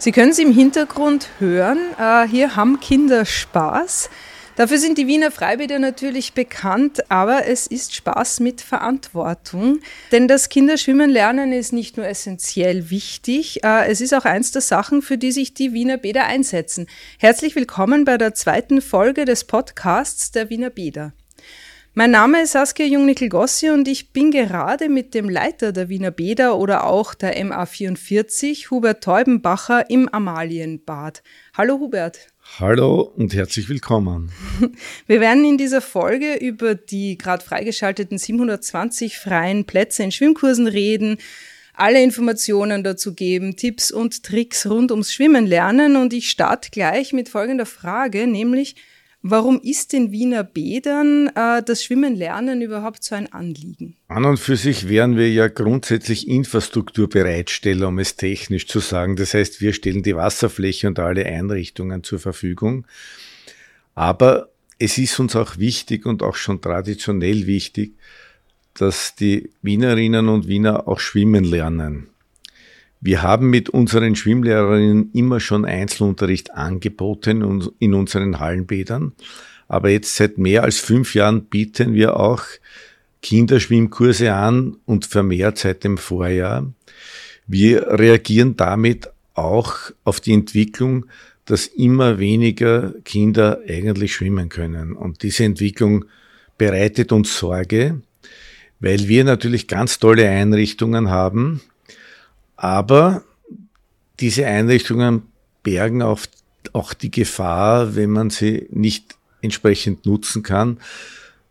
Sie können es im Hintergrund hören. Äh, hier haben Kinder Spaß. Dafür sind die Wiener Freibäder natürlich bekannt, aber es ist Spaß mit Verantwortung. Denn das Kinderschwimmen lernen ist nicht nur essentiell wichtig, äh, es ist auch eins der Sachen, für die sich die Wiener Bäder einsetzen. Herzlich willkommen bei der zweiten Folge des Podcasts der Wiener Bäder. Mein Name ist Saskia Jungnickel-Gossi und ich bin gerade mit dem Leiter der Wiener Bäder oder auch der MA44, Hubert Teubenbacher, im Amalienbad. Hallo Hubert. Hallo und herzlich willkommen. Wir werden in dieser Folge über die gerade freigeschalteten 720 freien Plätze in Schwimmkursen reden, alle Informationen dazu geben, Tipps und Tricks rund ums Schwimmen lernen und ich starte gleich mit folgender Frage, nämlich Warum ist den Wiener Bädern äh, das Schwimmen lernen überhaupt so ein Anliegen? An und für sich wären wir ja grundsätzlich Infrastrukturbereitsteller, um es technisch zu sagen. Das heißt, wir stellen die Wasserfläche und alle Einrichtungen zur Verfügung. Aber es ist uns auch wichtig und auch schon traditionell wichtig, dass die Wienerinnen und Wiener auch schwimmen lernen. Wir haben mit unseren Schwimmlehrerinnen immer schon Einzelunterricht angeboten in unseren Hallenbädern. Aber jetzt seit mehr als fünf Jahren bieten wir auch Kinderschwimmkurse an und vermehrt seit dem Vorjahr. Wir reagieren damit auch auf die Entwicklung, dass immer weniger Kinder eigentlich schwimmen können. Und diese Entwicklung bereitet uns Sorge, weil wir natürlich ganz tolle Einrichtungen haben, aber diese Einrichtungen bergen auch, auch die Gefahr, wenn man sie nicht entsprechend nutzen kann,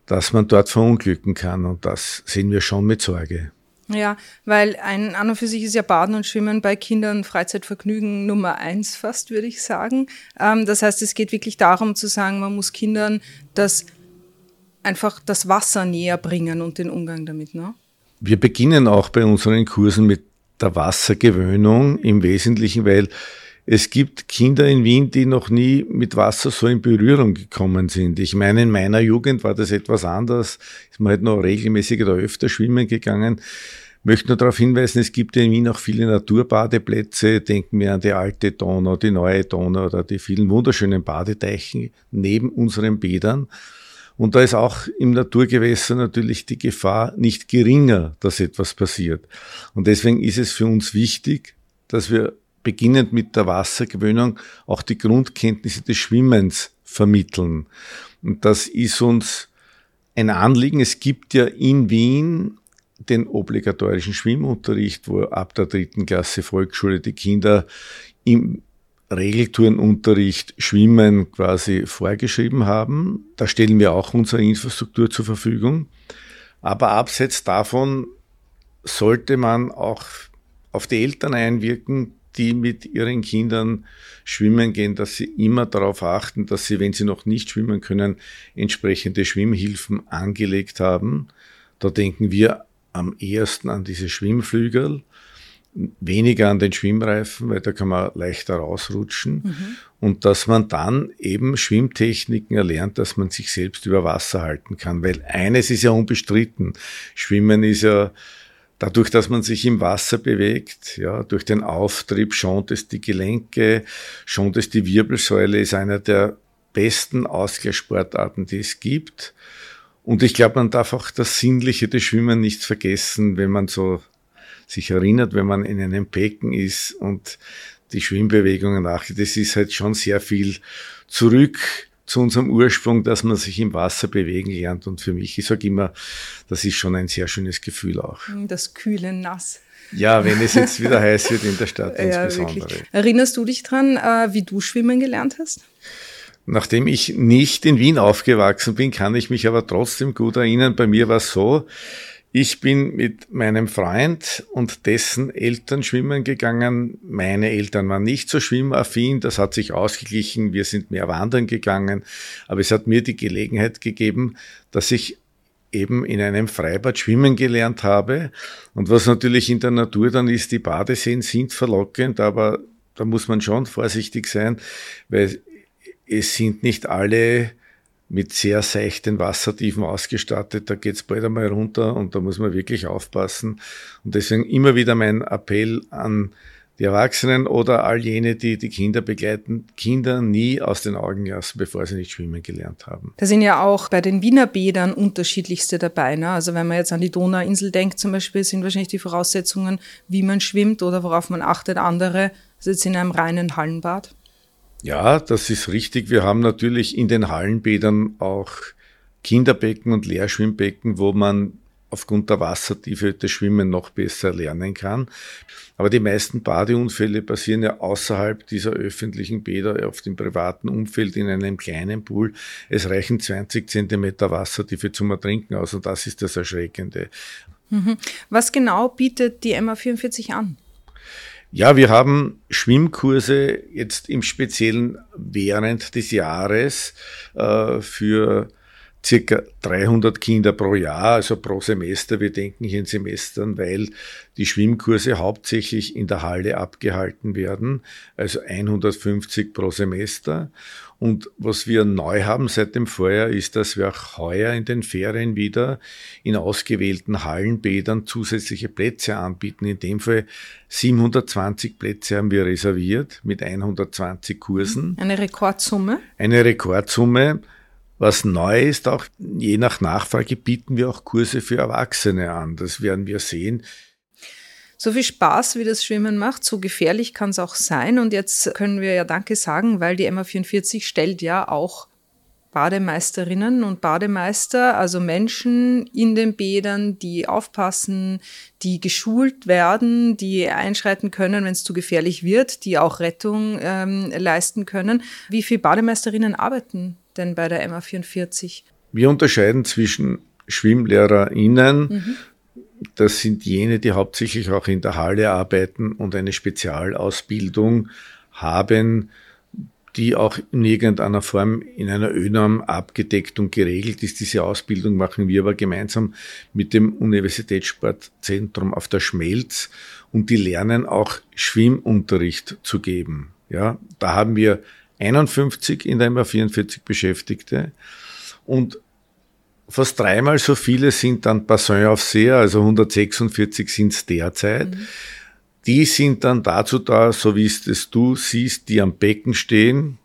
dass man dort verunglücken kann. Und das sehen wir schon mit Sorge. Ja, weil ein an und für sich ist ja Baden und Schwimmen bei Kindern Freizeitvergnügen Nummer eins fast, würde ich sagen. Ähm, das heißt, es geht wirklich darum zu sagen, man muss Kindern das einfach das Wasser näher bringen und den Umgang damit. Ne? Wir beginnen auch bei unseren Kursen mit der Wassergewöhnung im Wesentlichen, weil es gibt Kinder in Wien, die noch nie mit Wasser so in Berührung gekommen sind. Ich meine, in meiner Jugend war das etwas anders. Ist man halt noch regelmäßig oder öfter schwimmen gegangen. Möchte nur darauf hinweisen, es gibt in Wien auch viele Naturbadeplätze. Denken wir an die alte Donau, die neue Donau oder die vielen wunderschönen Badeteichen neben unseren Bädern. Und da ist auch im Naturgewässer natürlich die Gefahr nicht geringer, dass etwas passiert. Und deswegen ist es für uns wichtig, dass wir beginnend mit der Wassergewöhnung auch die Grundkenntnisse des Schwimmens vermitteln. Und das ist uns ein Anliegen. Es gibt ja in Wien den obligatorischen Schwimmunterricht, wo ab der dritten Klasse Volksschule die Kinder im Regeltourenunterricht Schwimmen quasi vorgeschrieben haben. Da stellen wir auch unsere Infrastruktur zur Verfügung. Aber abseits davon sollte man auch auf die Eltern einwirken, die mit ihren Kindern schwimmen gehen, dass sie immer darauf achten, dass sie, wenn sie noch nicht schwimmen können, entsprechende Schwimmhilfen angelegt haben. Da denken wir am ehesten an diese Schwimmflügel weniger an den Schwimmreifen, weil da kann man leichter rausrutschen. Mhm. Und dass man dann eben Schwimmtechniken erlernt, dass man sich selbst über Wasser halten kann. Weil eines ist ja unbestritten. Schwimmen ist ja dadurch, dass man sich im Wasser bewegt, ja, durch den Auftrieb schont es die Gelenke, schont es die Wirbelsäule, ist einer der besten Ausgleichssportarten, die es gibt. Und ich glaube, man darf auch das Sinnliche des Schwimmen nicht vergessen, wenn man so sich erinnert, wenn man in einem Becken ist und die Schwimmbewegungen nachgeht. Das ist halt schon sehr viel zurück zu unserem Ursprung, dass man sich im Wasser bewegen lernt. Und für mich, ich sage immer, das ist schon ein sehr schönes Gefühl auch. Das kühle Nass. Ja, wenn es jetzt wieder heiß wird in der Stadt ja, insbesondere. Wirklich. Erinnerst du dich dran, äh, wie du schwimmen gelernt hast? Nachdem ich nicht in Wien aufgewachsen bin, kann ich mich aber trotzdem gut erinnern. Bei mir war es so, ich bin mit meinem Freund und dessen Eltern schwimmen gegangen. Meine Eltern waren nicht so schwimmaffin, das hat sich ausgeglichen. Wir sind mehr wandern gegangen. Aber es hat mir die Gelegenheit gegeben, dass ich eben in einem Freibad schwimmen gelernt habe. Und was natürlich in der Natur dann ist, die Badeseen sind verlockend, aber da muss man schon vorsichtig sein, weil es sind nicht alle mit sehr seichten Wassertiefen ausgestattet. Da geht's bald einmal runter und da muss man wirklich aufpassen. Und deswegen immer wieder mein Appell an die Erwachsenen oder all jene, die die Kinder begleiten, Kinder nie aus den Augen lassen, bevor sie nicht schwimmen gelernt haben. Da sind ja auch bei den Wiener Bädern unterschiedlichste dabei. Ne? Also wenn man jetzt an die Donauinsel denkt zum Beispiel, sind wahrscheinlich die Voraussetzungen, wie man schwimmt oder worauf man achtet, andere jetzt in einem reinen Hallenbad. Ja, das ist richtig. Wir haben natürlich in den Hallenbädern auch Kinderbecken und Leerschwimmbecken, wo man aufgrund der Wassertiefe das Schwimmen noch besser lernen kann. Aber die meisten Badeunfälle passieren ja außerhalb dieser öffentlichen Bäder, auf dem privaten Umfeld in einem kleinen Pool. Es reichen 20 Zentimeter Wassertiefe zum Ertrinken aus und das ist das Erschreckende. Mhm. Was genau bietet die MA44 an? Ja, wir haben Schwimmkurse jetzt im Speziellen während des Jahres äh, für circa 300 Kinder pro Jahr, also pro Semester. Wir denken hier in Semestern, weil die Schwimmkurse hauptsächlich in der Halle abgehalten werden, also 150 pro Semester. Und was wir neu haben seit dem Vorjahr ist, dass wir auch heuer in den Ferien wieder in ausgewählten Hallenbädern zusätzliche Plätze anbieten. In dem Fall 720 Plätze haben wir reserviert mit 120 Kursen. Eine Rekordsumme? Eine Rekordsumme. Was neu ist, auch je nach Nachfrage bieten wir auch Kurse für Erwachsene an. Das werden wir sehen. So viel Spaß, wie das Schwimmen macht, so gefährlich kann es auch sein. Und jetzt können wir ja Danke sagen, weil die MA44 stellt ja auch Bademeisterinnen und Bademeister, also Menschen in den Bädern, die aufpassen, die geschult werden, die einschreiten können, wenn es zu gefährlich wird, die auch Rettung ähm, leisten können. Wie viele Bademeisterinnen arbeiten denn bei der MA44? Wir unterscheiden zwischen SchwimmlehrerInnen, mhm. Das sind jene, die hauptsächlich auch in der Halle arbeiten und eine Spezialausbildung haben, die auch in irgendeiner Form in einer ÖNORM abgedeckt und geregelt ist. Diese Ausbildung machen wir aber gemeinsam mit dem Universitätssportzentrum auf der Schmelz und die lernen auch Schwimmunterricht zu geben. Ja, da haben wir 51 in der MA44 Beschäftigte und fast dreimal so viele sind dann Bassin auf See, also 146 sind es derzeit. Mhm. Die sind dann dazu da, so wie es du siehst, die am Becken stehen,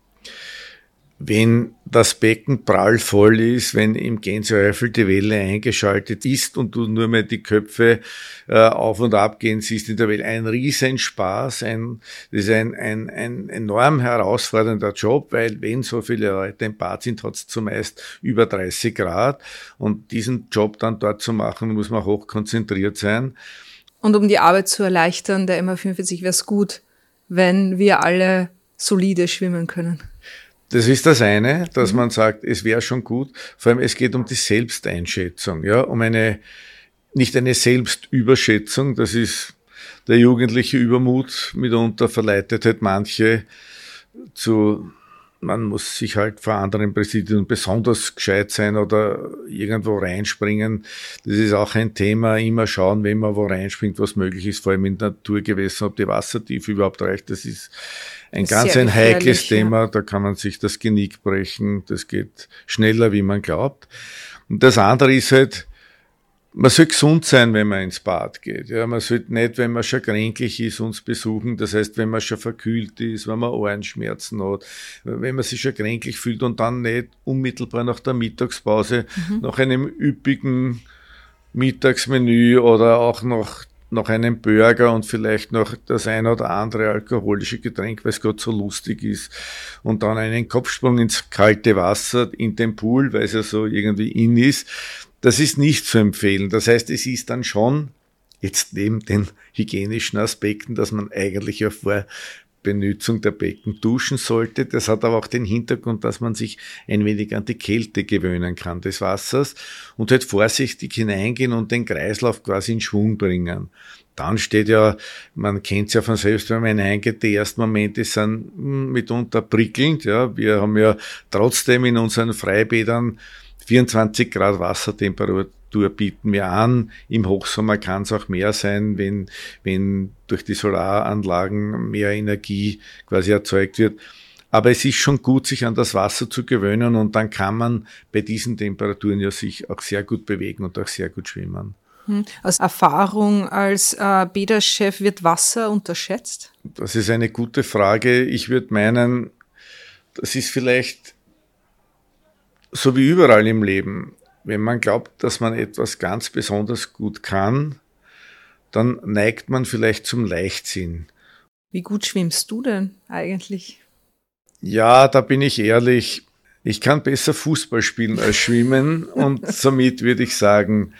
wenn das Becken prall voll ist, wenn im Gänseäufel die Welle eingeschaltet ist und du nur mehr die Köpfe äh, auf und ab gehen siehst in der Welle. Ein Riesenspaß, ein, das ist ein, ein, ein enorm herausfordernder Job, weil wenn so viele Leute im Bad sind, hat es zumeist über 30 Grad und diesen Job dann dort zu machen, muss man hoch konzentriert sein. Und um die Arbeit zu erleichtern, der MA45 wäre es gut, wenn wir alle solide schwimmen können. Das ist das eine, dass mhm. man sagt, es wäre schon gut. Vor allem, es geht um die Selbsteinschätzung, ja, um eine, nicht eine Selbstüberschätzung. Das ist der jugendliche Übermut mitunter verleitet halt manche zu, man muss sich halt vor anderen Präsidien besonders gescheit sein oder irgendwo reinspringen. Das ist auch ein Thema. Immer schauen, wenn man wo reinspringt, was möglich ist, vor allem in Naturgewässern, ob die Wassertiefe überhaupt reicht. Das ist ein ganz ein heikles Thema, ja. da kann man sich das Genick brechen, das geht schneller, wie man glaubt. Und das andere ist halt, man soll gesund sein, wenn man ins Bad geht. Ja, man sollte nicht, wenn man schon kränklich ist, uns besuchen. Das heißt, wenn man schon verkühlt ist, wenn man Ohrenschmerzen hat, wenn man sich schon kränklich fühlt und dann nicht unmittelbar nach der Mittagspause, mhm. nach einem üppigen Mittagsmenü oder auch nach noch einen Burger und vielleicht noch das ein oder andere alkoholische Getränk, weil es gerade so lustig ist. Und dann einen Kopfsprung ins kalte Wasser, in den Pool, weil es ja so irgendwie in ist. Das ist nicht zu empfehlen. Das heißt, es ist dann schon jetzt neben den hygienischen Aspekten, dass man eigentlich ja vor Benutzung der Becken duschen sollte. Das hat aber auch den Hintergrund, dass man sich ein wenig an die Kälte gewöhnen kann des Wassers und halt vorsichtig hineingehen und den Kreislauf quasi in Schwung bringen. Dann steht ja, man kennt es ja von selbst, wenn man hineingeht, die ersten Momente sind hm, mitunter prickelnd. Ja. Wir haben ja trotzdem in unseren Freibädern 24 Grad Wassertemperatur Temperatur bieten wir an. Im Hochsommer kann es auch mehr sein, wenn, wenn durch die Solaranlagen mehr Energie quasi erzeugt wird. Aber es ist schon gut, sich an das Wasser zu gewöhnen und dann kann man bei diesen Temperaturen ja sich auch sehr gut bewegen und auch sehr gut schwimmen. Hm. Aus Erfahrung als äh, Bäderchef wird Wasser unterschätzt? Das ist eine gute Frage. Ich würde meinen, das ist vielleicht so wie überall im Leben. Wenn man glaubt, dass man etwas ganz besonders gut kann, dann neigt man vielleicht zum Leichtsinn. Wie gut schwimmst du denn eigentlich? Ja, da bin ich ehrlich. Ich kann besser Fußball spielen als schwimmen und somit würde ich sagen,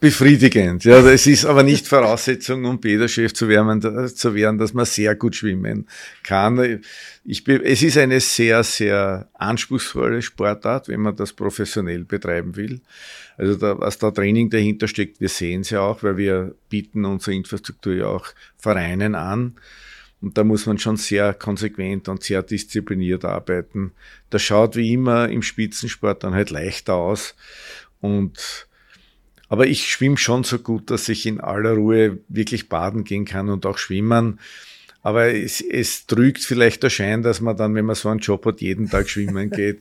befriedigend. Ja, das ist aber nicht Voraussetzung, um Bäderchef zu werden, zu werden, dass man sehr gut schwimmen kann. Ich, es ist eine sehr, sehr anspruchsvolle Sportart, wenn man das professionell betreiben will. Also da, was da Training dahinter steckt, wir sehen es ja auch, weil wir bieten unsere Infrastruktur ja auch Vereinen an. Und da muss man schon sehr konsequent und sehr diszipliniert arbeiten. Das schaut wie immer im Spitzensport dann halt leichter aus. Und aber ich schwimme schon so gut, dass ich in aller Ruhe wirklich baden gehen kann und auch schwimmen. Aber es, es trügt vielleicht der Schein, dass man dann, wenn man so einen Job hat, jeden Tag schwimmen geht.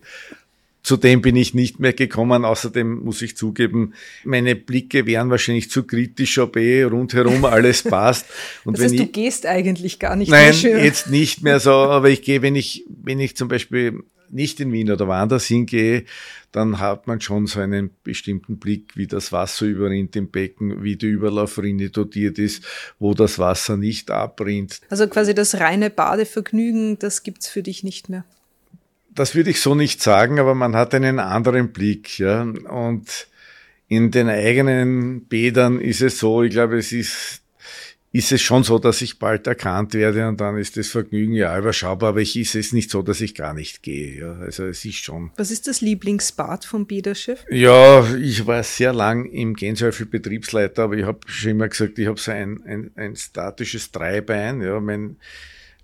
Zudem bin ich nicht mehr gekommen. Außerdem muss ich zugeben, meine Blicke wären wahrscheinlich zu kritisch, ob eh rundherum alles passt. Und das heißt, ich, du gehst eigentlich gar nicht nein, mehr. Nein, jetzt nicht mehr so. Aber ich gehe, wenn ich, wenn ich zum Beispiel nicht in Wien oder woanders hingehe, dann hat man schon so einen bestimmten Blick, wie das Wasser überrinnt im Becken, wie die Überlaufrinne dotiert ist, wo das Wasser nicht abrinnt. Also quasi das reine Badevergnügen, das gibt's für dich nicht mehr das würde ich so nicht sagen, aber man hat einen anderen Blick, ja. Und in den eigenen Bädern ist es so, ich glaube, es ist, ist es schon so, dass ich bald erkannt werde und dann ist das Vergnügen ja überschaubar, aber ich ist es nicht so, dass ich gar nicht gehe. Ja. Also es ist schon. Was ist das Lieblingsbad vom Bäderschiff? Ja, ich war sehr lang im Gänsehaufel Betriebsleiter, aber ich habe schon immer gesagt, ich habe so ein, ein, ein statisches Dreibein. Ja, mein,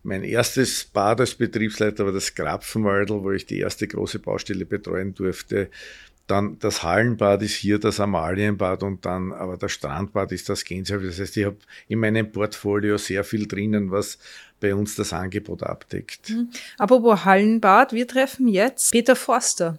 mein erstes Bad als Betriebsleiter war das Grapfenwaldl, wo ich die erste große Baustelle betreuen durfte. Dann das Hallenbad ist hier das Amalienbad und dann aber das Strandbad ist das Gänsehaus. Das heißt, ich habe in meinem Portfolio sehr viel drinnen, was bei uns das Angebot abdeckt. Mhm. Apropos Hallenbad, wir treffen jetzt Peter Forster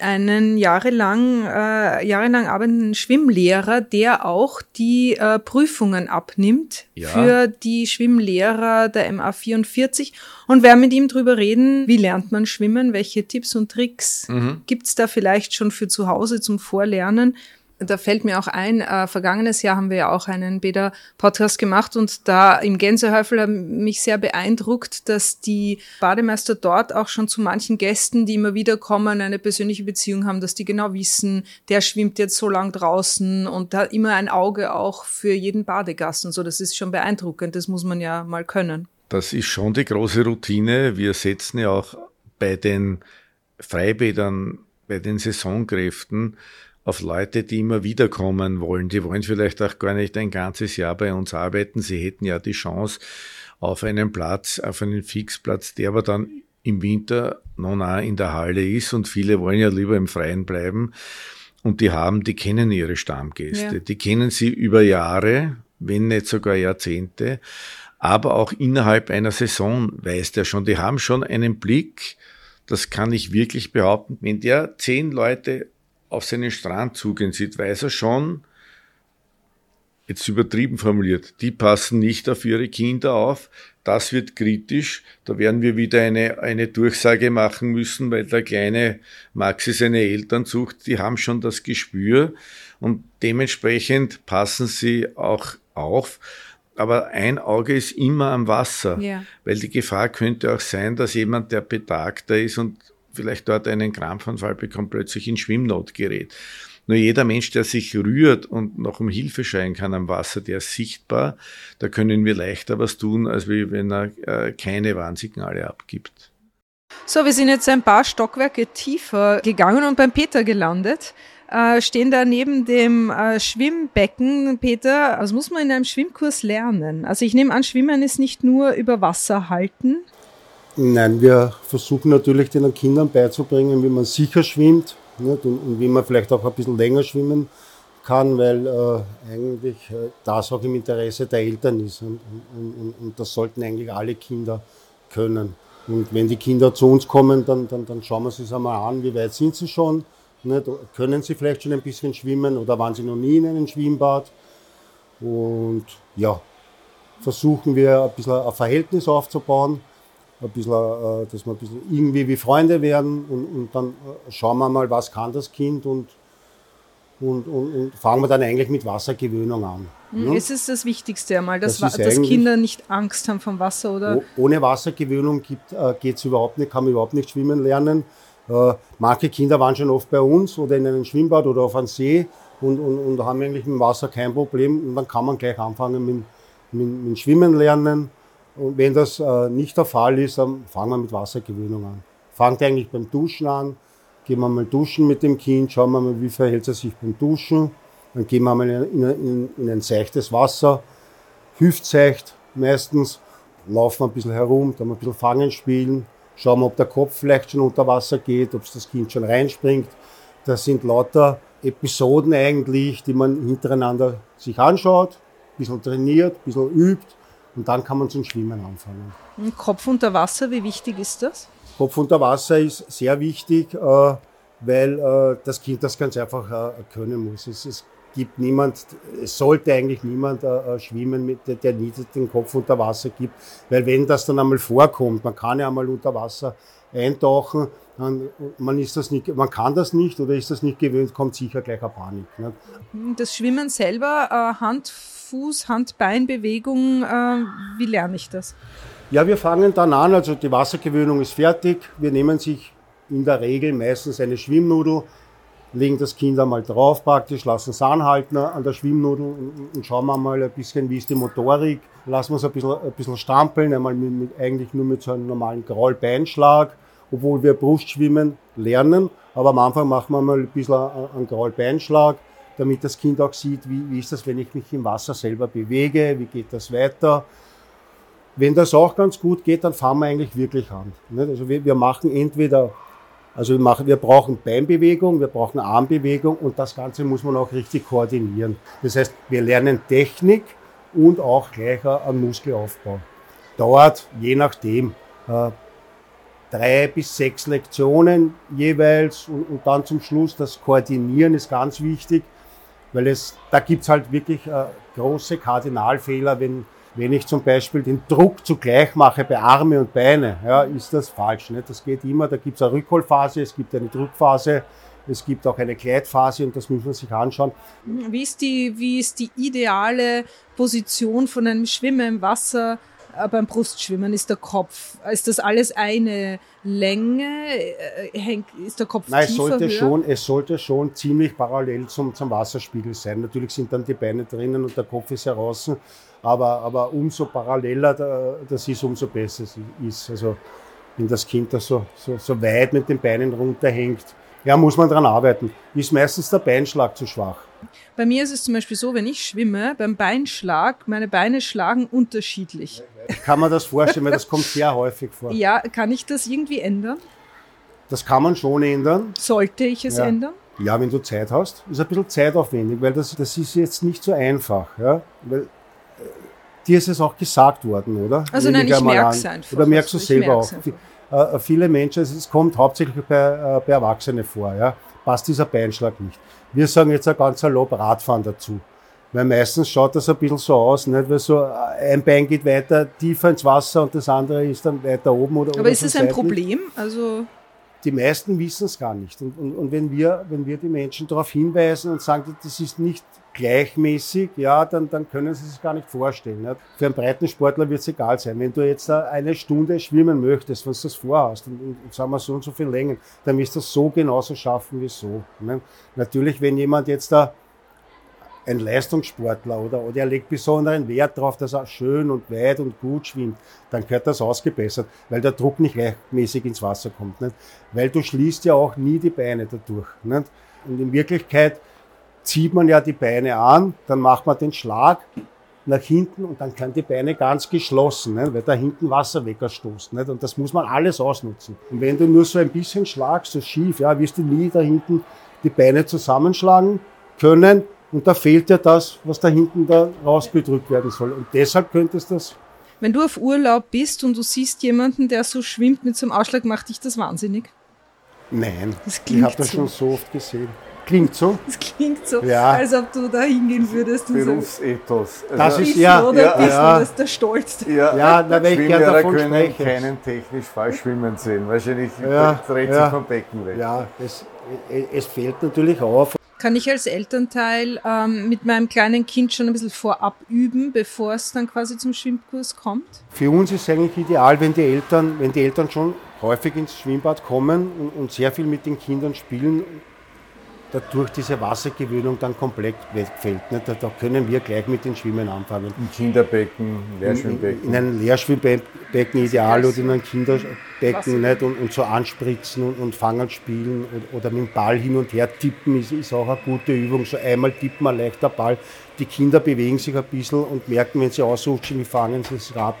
einen jahrelang, äh, jahrelang arbeitenden Schwimmlehrer, der auch die äh, Prüfungen abnimmt ja. für die Schwimmlehrer der MA44 und werden mit ihm drüber reden, wie lernt man schwimmen, welche Tipps und Tricks mhm. gibt's da vielleicht schon für zu Hause zum Vorlernen da fällt mir auch ein, äh, vergangenes Jahr haben wir ja auch einen Bäder-Podcast gemacht und da im Gänsehäufel hat mich sehr beeindruckt, dass die Bademeister dort auch schon zu manchen Gästen, die immer wieder kommen, eine persönliche Beziehung haben, dass die genau wissen, der schwimmt jetzt so lang draußen und hat immer ein Auge auch für jeden Badegast und so. Das ist schon beeindruckend, das muss man ja mal können. Das ist schon die große Routine. Wir setzen ja auch bei den Freibädern, bei den Saisonkräften auf Leute, die immer wiederkommen wollen. Die wollen vielleicht auch gar nicht ein ganzes Jahr bei uns arbeiten. Sie hätten ja die Chance auf einen Platz, auf einen Fixplatz, der aber dann im Winter noch nah in der Halle ist und viele wollen ja lieber im Freien bleiben. Und die haben, die kennen ihre Stammgäste. Ja. Die kennen sie über Jahre, wenn nicht sogar Jahrzehnte. Aber auch innerhalb einer Saison weiß der schon, die haben schon einen Blick, das kann ich wirklich behaupten. Wenn der zehn Leute auf seinen Strand zugehen sieht, weiß er schon, jetzt übertrieben formuliert, die passen nicht auf ihre Kinder auf. Das wird kritisch. Da werden wir wieder eine, eine Durchsage machen müssen, weil der kleine Maxi seine Eltern sucht. Die haben schon das Gespür und dementsprechend passen sie auch auf. Aber ein Auge ist immer am Wasser, ja. weil die Gefahr könnte auch sein, dass jemand, der betagter ist und vielleicht dort einen Krampfanfall bekommt, plötzlich in Schwimmnot gerät. Nur jeder Mensch, der sich rührt und noch um Hilfe schreien kann am Wasser, der ist sichtbar. Da können wir leichter was tun, als wenn er äh, keine Warnsignale abgibt. So, wir sind jetzt ein paar Stockwerke tiefer gegangen und beim Peter gelandet. Äh, stehen da neben dem äh, Schwimmbecken. Peter, was muss man in einem Schwimmkurs lernen? Also ich nehme an, Schwimmen ist nicht nur über Wasser halten, Nein, wir versuchen natürlich den Kindern beizubringen, wie man sicher schwimmt nicht? Und, wie man vielleicht auch ein bisschen länger schwimmen kann, weil äh, eigentlich äh, das auch im Interesse der Eltern ist. Und, und, und, das sollten eigentlich alle Kinder können. Und wenn die Kinder zu uns kommen, dann, dann, dann schauen wir sie einmal an, wie weit sind sie schon. Nicht? Können sie vielleicht schon ein bisschen schwimmen oder waren sie noch nie in einem Schwimmbad? Und ja, versuchen wir ein bisschen ein Verhältnis aufzubauen, ein bisschen, äh, dass wir ein bisschen irgendwie wie Freunde werden und, und dann äh, schauen wir mal, was kann das Kind und, und, und, und fangen wir dann eigentlich mit Wassergewöhnung an. Mhm. Es ist das Wichtigste einmal, dass, das dass Kinder nicht Angst haben vom Wasser, oder? Ohne Wassergewöhnung äh, geht es überhaupt nicht, kann man überhaupt nicht schwimmen lernen. Äh, manche Kinder waren schon oft bei uns oder in einem Schwimmbad oder auf einem See und, und, und haben eigentlich mit dem Wasser kein Problem. Und dann kann man gleich anfangen mit, mit, mit Schwimmen lernen. Und wenn das äh, nicht der Fall ist, dann fangen wir mit Wassergewöhnung an. Fangt eigentlich beim Duschen an, gehen wir mal duschen mit dem Kind, schauen wir mal, wie verhält es sich beim Duschen. Dann gehen wir mal in, in, in ein seichtes Wasser, hüftseicht meistens, laufen ein bisschen herum, dann ein bisschen Fangen spielen, schauen wir, ob der Kopf vielleicht schon unter Wasser geht, ob das Kind schon reinspringt. Das sind lauter Episoden eigentlich, die man hintereinander sich anschaut, ein bisschen trainiert, ein bisschen übt und dann kann man zum Schwimmen anfangen. Kopf unter Wasser, wie wichtig ist das? Kopf unter Wasser ist sehr wichtig, äh, weil äh, das Kind das ganz einfach äh, können muss. Es gibt niemand, es sollte eigentlich niemand schwimmen, mit, der nie den Kopf unter Wasser gibt, weil wenn das dann einmal vorkommt, man kann ja einmal unter Wasser eintauchen, dann, man, ist das nicht, man kann das nicht oder ist das nicht gewöhnt, kommt sicher gleich eine Panik. Das Schwimmen selber, Hand, Fuß, Hand, Beinbewegung, wie lerne ich das? Ja, wir fangen dann an, also die Wassergewöhnung ist fertig. Wir nehmen sich in der Regel meistens eine Schwimmnudel, legen das Kind einmal drauf praktisch, lassen es anhalten an der Schwimmnudel und schauen wir mal ein bisschen, wie ist die Motorik. Lassen wir es ein bisschen, ein bisschen stampeln, einmal mit, mit, eigentlich nur mit so einem normalen Graulbeinschlag, obwohl wir Brustschwimmen lernen. Aber am Anfang machen wir mal ein bisschen einen Graulbeinschlag, damit das Kind auch sieht, wie, wie ist das, wenn ich mich im Wasser selber bewege, wie geht das weiter. Wenn das auch ganz gut geht, dann fahren wir eigentlich wirklich an. Also wir, wir machen entweder, also wir, machen, wir brauchen Beinbewegung, wir brauchen Armbewegung und das Ganze muss man auch richtig koordinieren. Das heißt, wir lernen Technik und auch gleich einen Muskelaufbau. Dauert je nachdem äh, drei bis sechs Lektionen jeweils und, und, dann zum Schluss das Koordinieren ist ganz wichtig, weil es da gibt's halt wirklich äh, große Kardinalfehler, wenn wenn ich zum Beispiel den Druck zugleich mache bei Arme und Beine, ja, ist das falsch. Nicht? Das geht immer, da gibt es eine Rückholphase, es gibt eine Druckphase, es gibt auch eine Gleitphase und das muss man sich anschauen. Wie ist die, wie ist die ideale Position von einem Schwimmer im Wasser beim Brustschwimmen? Ist der Kopf, ist das alles eine Länge? Äh, ist der Kopf Nein, es sollte, höher? schon, es sollte schon ziemlich parallel zum, zum Wasserspiegel sein. Natürlich sind dann die Beine drinnen und der Kopf ist heraus aber, aber umso paralleler das ist, umso besser es ist. Also wenn das Kind da so, so, so weit mit den Beinen runterhängt, ja, muss man dran arbeiten. Ist meistens der Beinschlag zu schwach. Bei mir ist es zum Beispiel so, wenn ich schwimme, beim Beinschlag, meine Beine schlagen unterschiedlich. Ich kann man das vorstellen, weil das kommt sehr häufig vor. Ja, kann ich das irgendwie ändern? Das kann man schon ändern. Sollte ich es ja. ändern? Ja, wenn du Zeit hast, ist ein bisschen zeitaufwendig, weil das, das ist jetzt nicht so einfach. Ja? Weil dir ist es auch gesagt worden, oder? Also nein, ich merke es einfach. Oder merkst du also selber auch? Äh, viele Menschen, es kommt hauptsächlich bei, äh, bei Erwachsenen vor, ja, passt dieser Beinschlag nicht. Wir sagen jetzt ein ganz salopp Radfahren dazu. Weil meistens schaut das ein bisschen so aus, nicht? weil so äh, ein Bein geht weiter tiefer ins Wasser und das andere ist dann weiter oben oder Aber ist es ein Problem? Also die meisten wissen es gar nicht. Und, und, und wenn, wir, wenn wir die Menschen darauf hinweisen und sagen, das ist nicht gleichmäßig, ja, dann, dann können sie sich gar nicht vorstellen. Nicht? Für einen breiten Sportler wird es egal sein. Wenn du jetzt eine Stunde schwimmen möchtest, wenn du das vorhast, und, und sagen wir so und so viel Längen, dann wirst du das so genauso schaffen wie so. Nicht? Natürlich, wenn jemand jetzt da ein Leistungssportler oder, oder er legt besonderen Wert darauf, dass er schön und weit und gut schwimmt, dann gehört das ausgebessert, weil der Druck nicht gleichmäßig ins Wasser kommt. Nicht? Weil du schließt ja auch nie die Beine dadurch. Nicht? Und in Wirklichkeit zieht man ja die Beine an, dann macht man den Schlag nach hinten und dann können die Beine ganz geschlossen, nicht? weil da hinten Wasser wegstoßt. Nicht? Und das muss man alles ausnutzen. Und wenn du nur so ein bisschen schlagst, so schief, ja, wirst du nie da hinten die Beine zusammenschlagen können und da fehlt ja das, was da hinten da rausgedrückt werden soll. Und deshalb könntest du das. Wenn du auf Urlaub bist und du siehst jemanden, der so schwimmt mit so einem Ausschlag, macht dich das wahnsinnig? Nein, ich habe das so. schon so oft gesehen. Klingt so? Das klingt so, ja. als ob du da hingehen würdest. Und Berufsethos. Also das ist ja, oder ja, das der Stolz. Ja, ja da ich gerne davon können sprechen. keinen technisch falsch schwimmen sehen. Wahrscheinlich ja, dreht ja. sich vom Becken weg. Ja, es, es fällt natürlich auf. Kann ich als Elternteil ähm, mit meinem kleinen Kind schon ein bisschen vorab üben, bevor es dann quasi zum Schwimmkurs kommt? Für uns ist es eigentlich ideal, wenn die Eltern, wenn die Eltern schon häufig ins Schwimmbad kommen und, und sehr viel mit den Kindern spielen dadurch diese Wassergewöhnung dann komplett wegfällt. Nicht? Da, da, können wir gleich mit den Schwimmen anfangen. Im Kinderbecken, Leerschwimmbecken. In, in einem Leerschwimmbecken ideal oder in einem Kinderbecken nicht? Und, und so anspritzen und, und fangen spielen oder, oder, mit dem Ball hin und her tippen ist, ist auch eine gute Übung. So einmal tippen, ein leichter Ball. Die Kinder bewegen sich ein bisschen und merken, wenn sie ausrutschen, wie fangen sie es ab,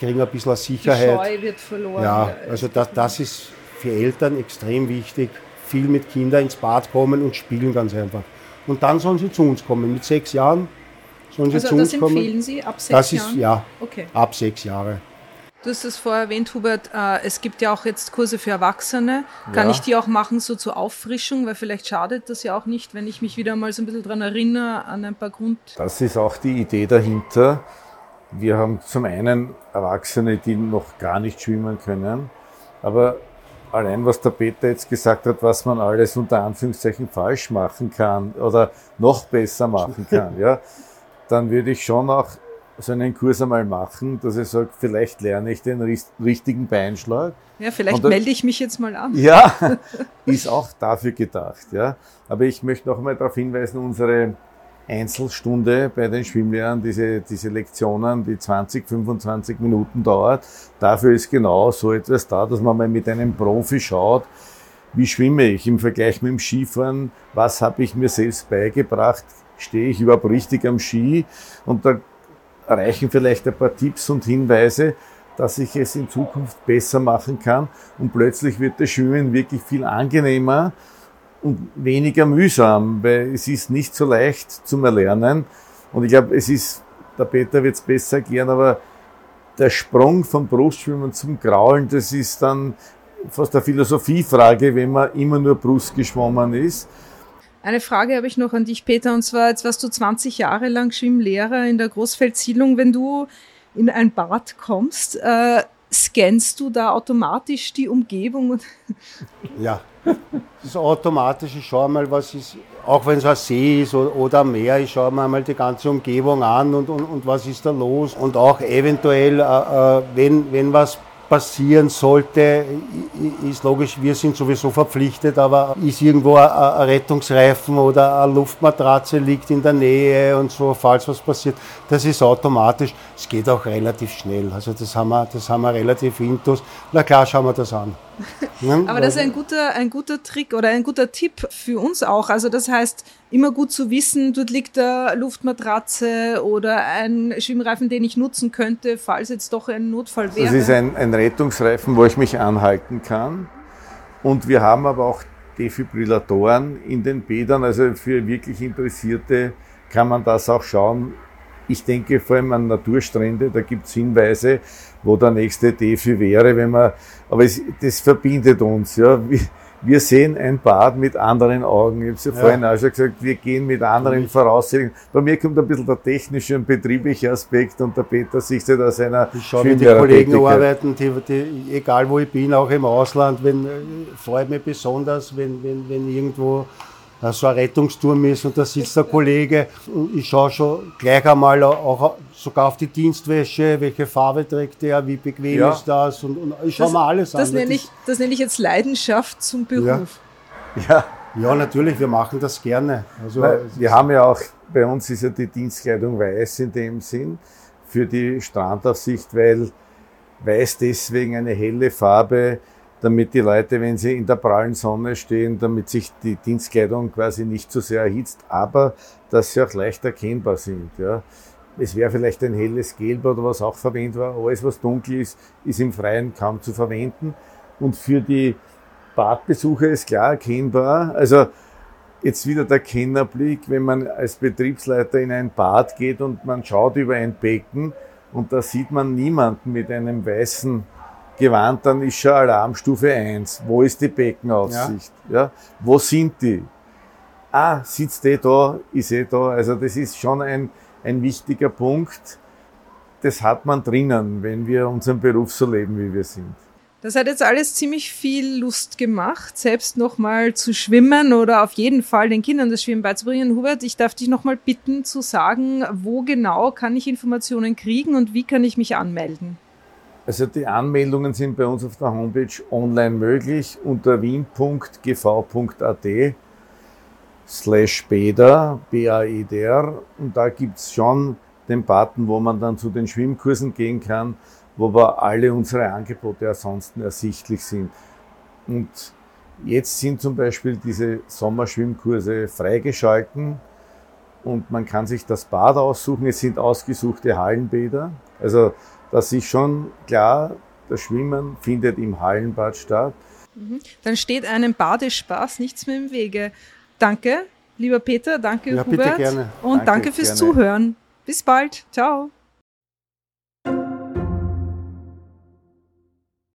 kriegen ein bisschen Sicherheit. Die Scheu wird verloren. Ja, also das, das ist für Eltern extrem wichtig viel mit Kindern ins Bad kommen und spielen ganz einfach. Und dann sollen sie zu uns kommen. Mit sechs Jahren sollen sie also zu uns kommen. Das empfehlen Sie ab sechs das ist, Jahren? Ja, okay. ab sechs Jahre. Du hast es vorher erwähnt, Hubert, äh, es gibt ja auch jetzt Kurse für Erwachsene. Kann ja. ich die auch machen, so zur Auffrischung? Weil vielleicht schadet das ja auch nicht, wenn ich mich wieder mal so ein bisschen daran erinnere, an ein paar Grund... Das ist auch die Idee dahinter. Wir haben zum einen Erwachsene, die noch gar nicht schwimmen können, aber allein was der Peter jetzt gesagt hat, was man alles unter Anführungszeichen falsch machen kann oder noch besser machen kann, ja, dann würde ich schon auch so einen Kurs einmal machen, dass ich sage, vielleicht lerne ich den richtigen Beinschlag. Ja, vielleicht dann, melde ich mich jetzt mal an. Ja, ist auch dafür gedacht, ja. Aber ich möchte noch einmal darauf hinweisen, unsere Einzelstunde bei den Schwimmlehrern, diese, diese Lektionen, die 20, 25 Minuten dauert. Dafür ist genau so etwas da, dass man mal mit einem Profi schaut, wie schwimme ich im Vergleich mit dem Skifahren, was habe ich mir selbst beigebracht, stehe ich überhaupt richtig am Ski? Und da reichen vielleicht ein paar Tipps und Hinweise, dass ich es in Zukunft besser machen kann. Und plötzlich wird das Schwimmen wirklich viel angenehmer und weniger mühsam, weil es ist nicht so leicht zum Erlernen. Und ich glaube, es ist, der Peter wird es besser erklären, aber der Sprung vom Brustschwimmen zum Kraulen, das ist dann fast eine Philosophiefrage, wenn man immer nur Brust geschwommen ist. Eine Frage habe ich noch an dich, Peter, und zwar, jetzt warst du 20 Jahre lang Schwimmlehrer in der Großfeldsiedlung. Wenn du in ein Bad kommst, äh, scannst du da automatisch die Umgebung? Ja, das ist automatisch. Ich schaue mal, was ist, auch wenn es ein See ist oder ein Meer, ich schaue mir mal die ganze Umgebung an und, und, und was ist da los. Und auch eventuell, äh, äh wenn, wenn was passieren sollte, ist logisch, wir sind sowieso verpflichtet, aber ist irgendwo ein Rettungsreifen oder eine Luftmatratze liegt in der Nähe und so, falls was passiert, das ist automatisch. Es geht auch relativ schnell. Also das haben wir, das haben wir relativ intus. Na klar, schauen wir das an. Aber das ist ein guter, ein guter Trick oder ein guter Tipp für uns auch. Also das heißt, immer gut zu wissen, dort liegt eine Luftmatratze oder ein Schwimmreifen, den ich nutzen könnte, falls jetzt doch ein Notfall wäre. Das ist ein, ein Rettungsreifen, wo ich mich anhalten kann. Und wir haben aber auch Defibrillatoren in den Bädern. Also für wirklich Interessierte kann man das auch schauen. Ich denke vor allem an Naturstrände, da gibt es Hinweise, wo der nächste Defi wäre, wenn man, aber es, das verbindet uns, ja. Wir, sehen ein Bad mit anderen Augen. Ich habe es ja, ja, vorhin auch schon gesagt, wir gehen mit anderen mhm. Voraussetzungen. Bei mir kommt ein bisschen der technische und betriebliche Aspekt und der Peter sieht sich da seiner Ich schaue, wie die Kollegen arbeiten, die, die, egal wo ich bin, auch im Ausland, wenn, äh, freut mich besonders, wenn, wenn, wenn irgendwo so ein Rettungsturm ist und da sitzt der Kollege und ich schaue schon gleich einmal auch sogar auf die Dienstwäsche, welche Farbe trägt der, wie bequem ja. ist das und, und ich schaue mir alles das an. Nenne ich, das nenne ich jetzt Leidenschaft zum Beruf. Ja. ja. Ja, natürlich, wir machen das gerne. Also, Weil wir haben ja auch, bei uns ist ja die Dienstkleidung weiß in dem Sinn, für die Strandaufsicht, weil weiß deswegen eine helle Farbe damit die Leute, wenn sie in der prallen Sonne stehen, damit sich die Dienstkleidung quasi nicht zu so sehr erhitzt, aber dass sie auch leicht erkennbar sind. Ja. Es wäre vielleicht ein helles Gelb oder was auch verwendet war. Alles, was dunkel ist, ist im Freien kaum zu verwenden. Und für die Badbesucher ist klar erkennbar. Also jetzt wieder der Kennerblick, wenn man als Betriebsleiter in ein Bad geht und man schaut über ein Becken und da sieht man niemanden mit einem weißen gewarnt, dann ist schon Alarmstufe 1. Wo ist die Beckenaufsicht? Ja. ja. Wo sind die? Ah, sitzt eh da, ist eh da. Also das ist schon ein, ein wichtiger Punkt. Das hat man drinnen, wenn wir unseren Beruf so leben, wie wir sind. Das hat jetzt alles ziemlich viel Lust gemacht, selbst nochmal zu schwimmen oder auf jeden Fall den Kindern das Schwimmen beizubringen. Hubert, ich darf dich nochmal bitten zu sagen, wo genau kann ich Informationen kriegen und wie kann ich mich anmelden? Also die Anmeldungen sind bei uns auf der Homepage online möglich unter wien.gv.at slash BEDR, B-A-E-D-R und da gibt's schon den Button, wo man dann zu den Schwimmkursen gehen kann wo aber alle unsere Angebote ansonsten ersichtlich sind. Und jetzt sind zum Beispiel diese Sommerschwimmkurse freigeschalten und man kann sich das Bad aussuchen. Es sind ausgesuchte Hallenbäder. Also das ist schon klar, das Schwimmen findet im Hallenbad statt. Mhm. Dann steht einem Badespaß nichts mehr im Wege. Danke, lieber Peter, danke ja, Hubert und danke, danke fürs gerne. Zuhören. Bis bald. Ciao.